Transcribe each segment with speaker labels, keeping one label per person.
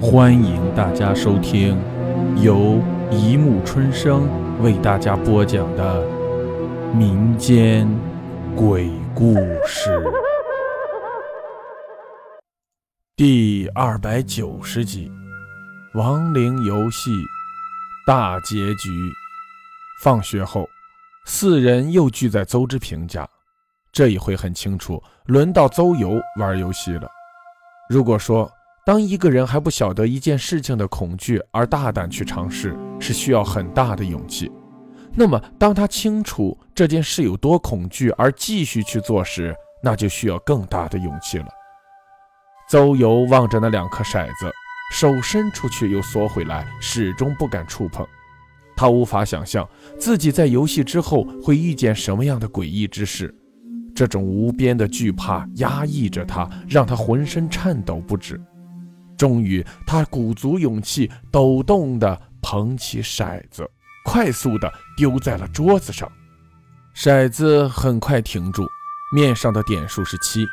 Speaker 1: 欢迎大家收听由一木春生为大家播讲的民间鬼故事第二百九十集《亡灵游戏》大结局。放学后，四人又聚在邹之平家。这一回很清楚，轮到邹游玩游戏了。如果说，当一个人还不晓得一件事情的恐惧而大胆去尝试，是需要很大的勇气。那么，当他清楚这件事有多恐惧而继续去做时，那就需要更大的勇气了。邹游望着那两颗骰子，手伸出去又缩回来，始终不敢触碰。他无法想象自己在游戏之后会遇见什么样的诡异之事。这种无边的惧怕压抑着他，让他浑身颤抖不止。终于，他鼓足勇气，抖动地捧起骰子，快速地丢在了桌子上。骰子很快停住，面上的点数是七。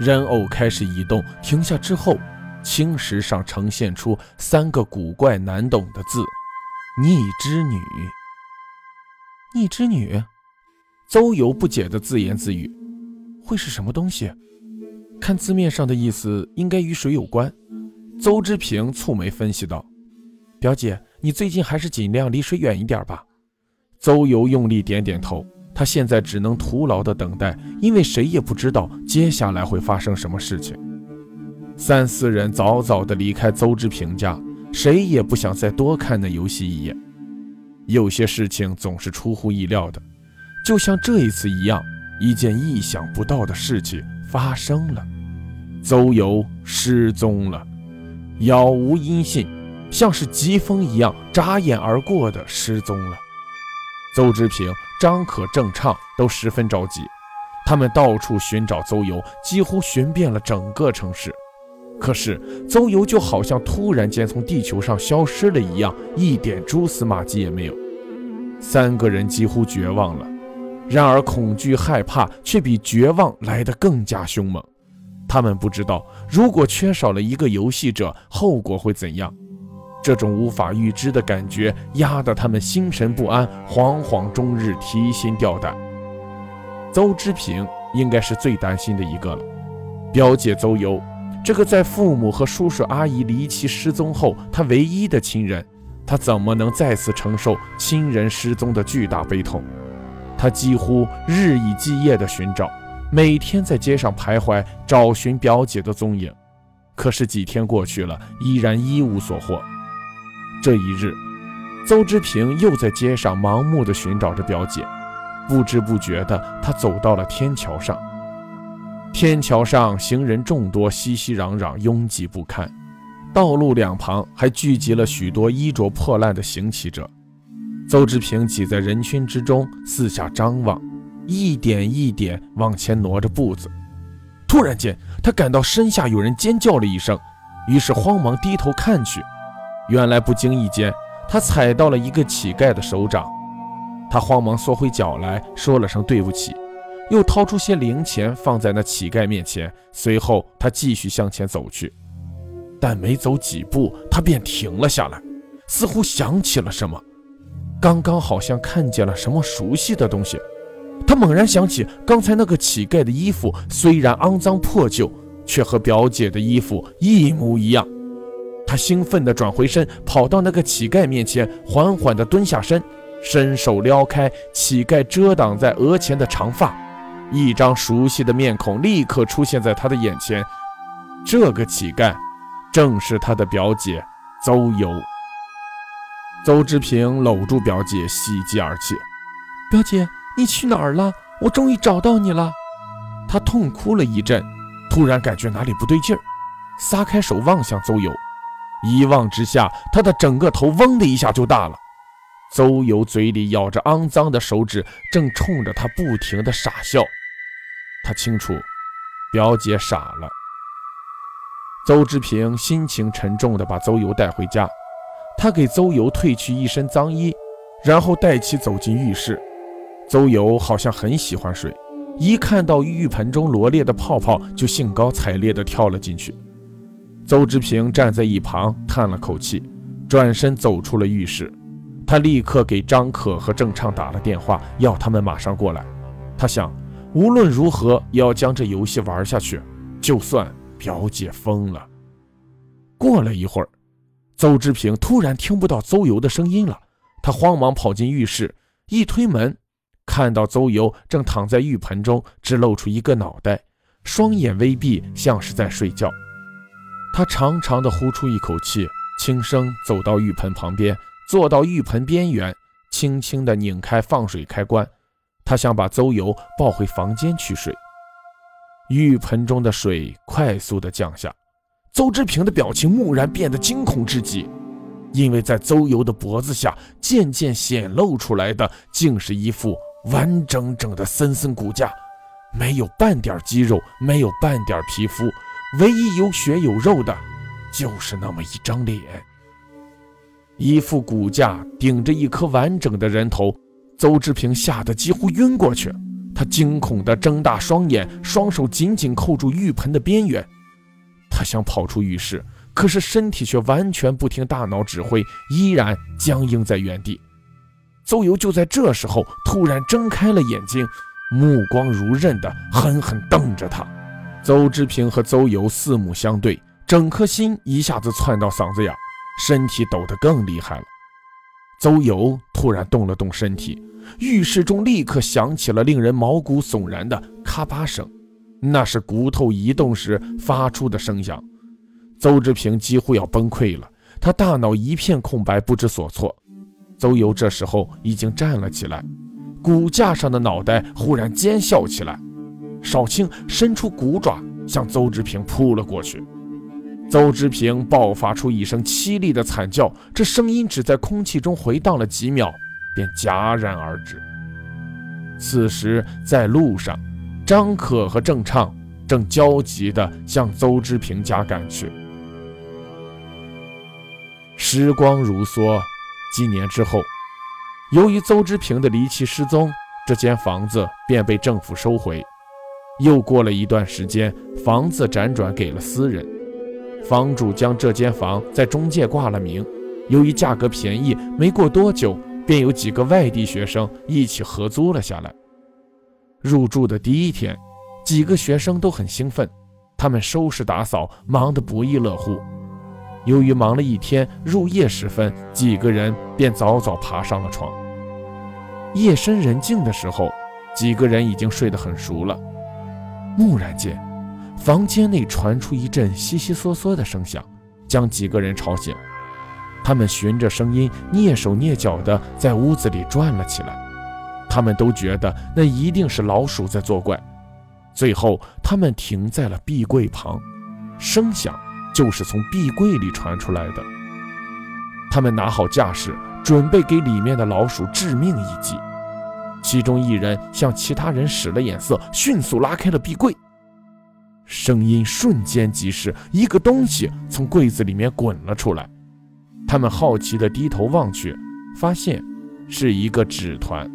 Speaker 1: 人偶开始移动，停下之后，青石上呈现出三个古怪难懂的字：“逆之女。”逆之女。邹游不解的自言自语：“会是什么东西？看字面上的意思，应该与水有关。”邹之平蹙眉分析道：“表姐，你最近还是尽量离水远一点吧。”邹游用力点点头，他现在只能徒劳的等待，因为谁也不知道接下来会发生什么事情。三四人早早的离开邹之平家，谁也不想再多看那游戏一眼。有些事情总是出乎意料的。就像这一次一样，一件意想不到的事情发生了，邹游失踪了，杳无音信，像是疾风一样眨眼而过的失踪了。邹之平、张可、郑畅都十分着急，他们到处寻找邹游，几乎寻遍了整个城市，可是邹游就好像突然间从地球上消失了一样，一点蛛丝马迹也没有。三个人几乎绝望了。然而，恐惧、害怕却比绝望来得更加凶猛。他们不知道，如果缺少了一个游戏者，后果会怎样。这种无法预知的感觉压得他们心神不安，惶惶终日，提心吊胆。邹之平应该是最担心的一个了。表姐邹游，这个在父母和叔叔阿姨离奇失踪后，他唯一的亲人，他怎么能再次承受亲人失踪的巨大悲痛？他几乎日以继夜地寻找，每天在街上徘徊，找寻表姐的踪影。可是几天过去了，依然一无所获。这一日，邹之平又在街上盲目地寻找着表姐，不知不觉的，他走到了天桥上。天桥上行人众多，熙熙攘攘，拥挤不堪。道路两旁还聚集了许多衣着破烂的行乞者。邹之平挤在人群之中，四下张望，一点一点往前挪着步子。突然间，他感到身下有人尖叫了一声，于是慌忙低头看去。原来不经意间，他踩到了一个乞丐的手掌。他慌忙缩回脚来说了声对不起，又掏出些零钱放在那乞丐面前。随后，他继续向前走去，但没走几步，他便停了下来，似乎想起了什么。刚刚好像看见了什么熟悉的东西，他猛然想起刚才那个乞丐的衣服，虽然肮脏破旧，却和表姐的衣服一模一样。他兴奋地转回身，跑到那个乞丐面前，缓缓地蹲下身，伸手撩开乞丐遮挡在额前的长发，一张熟悉的面孔立刻出现在他的眼前。这个乞丐正是他的表姐邹游。邹之平搂住表姐，喜极而泣：“表姐，你去哪儿了？我终于找到你了！”他痛哭了一阵，突然感觉哪里不对劲儿，撒开手望向邹游，一望之下，他的整个头嗡的一下就大了。邹游嘴里咬着肮脏的手指，正冲着他不停的傻笑。他清楚，表姐傻了。邹志平心情沉重地把邹游带回家。他给邹游褪去一身脏衣，然后带其走进浴室。邹游好像很喜欢水，一看到浴盆中罗列的泡泡，就兴高采烈地跳了进去。邹之平站在一旁叹了口气，转身走出了浴室。他立刻给张可和郑畅打了电话，要他们马上过来。他想，无论如何也要将这游戏玩下去，就算表姐疯了。过了一会儿，邹之平突然听不到邹游的声音了，他慌忙跑进浴室，一推门，看到邹游正躺在浴盆中，只露出一个脑袋，双眼微闭，像是在睡觉。他长长的呼出一口气，轻声走到浴盆旁边，坐到浴盆边缘，轻轻地拧开放水开关。他想把邹游抱回房间去睡。浴盆中的水快速地降下，邹志平的表情蓦然变得惊恐至极，因为在邹游的脖子下渐渐显露出来的，竟是一副完整整的森森骨架，没有半点肌肉，没有半点皮肤。唯一有血有肉的，就是那么一张脸，一副骨架顶着一颗完整的人头。邹志平吓得几乎晕过去，他惊恐地睁大双眼，双手紧紧扣住浴盆的边缘。他想跑出浴室，可是身体却完全不听大脑指挥，依然僵硬在原地。邹游就在这时候突然睁开了眼睛，目光如刃地狠狠瞪着他。邹之平和邹游四目相对，整颗心一下子窜到嗓子眼，身体抖得更厉害了。邹游突然动了动身体，浴室中立刻响起了令人毛骨悚然的咔吧声，那是骨头移动时发出的声响。邹之平几乎要崩溃了，他大脑一片空白，不知所措。邹游这时候已经站了起来，骨架上的脑袋忽然尖笑起来。少卿伸出骨爪向邹之平扑了过去，邹之平爆发出一声凄厉的惨叫，这声音只在空气中回荡了几秒，便戛然而止。此时在路上，张可和郑畅正焦急地向邹之平家赶去。时光如梭，几年之后，由于邹之平的离奇失踪，这间房子便被政府收回。又过了一段时间，房子辗转给了私人，房主将这间房在中介挂了名。由于价格便宜，没过多久便有几个外地学生一起合租了下来。入住的第一天，几个学生都很兴奋，他们收拾打扫，忙得不亦乐乎。由于忙了一天，入夜时分，几个人便早早爬上了床。夜深人静的时候，几个人已经睡得很熟了。蓦然间，房间内传出一阵悉悉嗦嗦的声响，将几个人吵醒。他们循着声音蹑手蹑脚地在屋子里转了起来。他们都觉得那一定是老鼠在作怪。最后，他们停在了壁柜旁，声响就是从壁柜里传出来的。他们拿好架势，准备给里面的老鼠致命一击。其中一人向其他人使了眼色，迅速拉开了壁柜。声音瞬间即逝，一个东西从柜子里面滚了出来。他们好奇地低头望去，发现是一个纸团。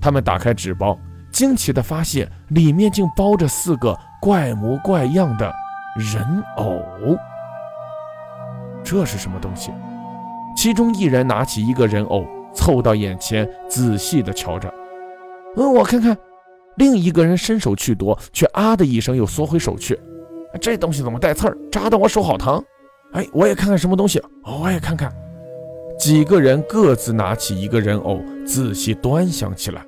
Speaker 1: 他们打开纸包，惊奇地发现里面竟包着四个怪模怪样的人偶。这是什么东西？其中一人拿起一个人偶。凑到眼前，仔细地瞧着。嗯，我看看。另一个人伸手去夺，却啊的一声又缩回手去。这东西怎么带刺儿？扎得我手好疼。哎，我也看看什么东西。我也看看。几个人各自拿起一个人偶，仔细端详起来。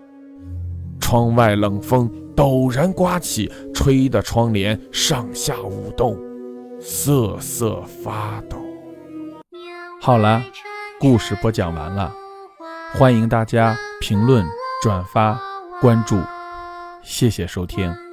Speaker 1: 窗外冷风陡然刮起，吹得窗帘上下舞动，瑟瑟发抖。
Speaker 2: 好了，故事播讲完了。欢迎大家评论、转发、关注，谢谢收听。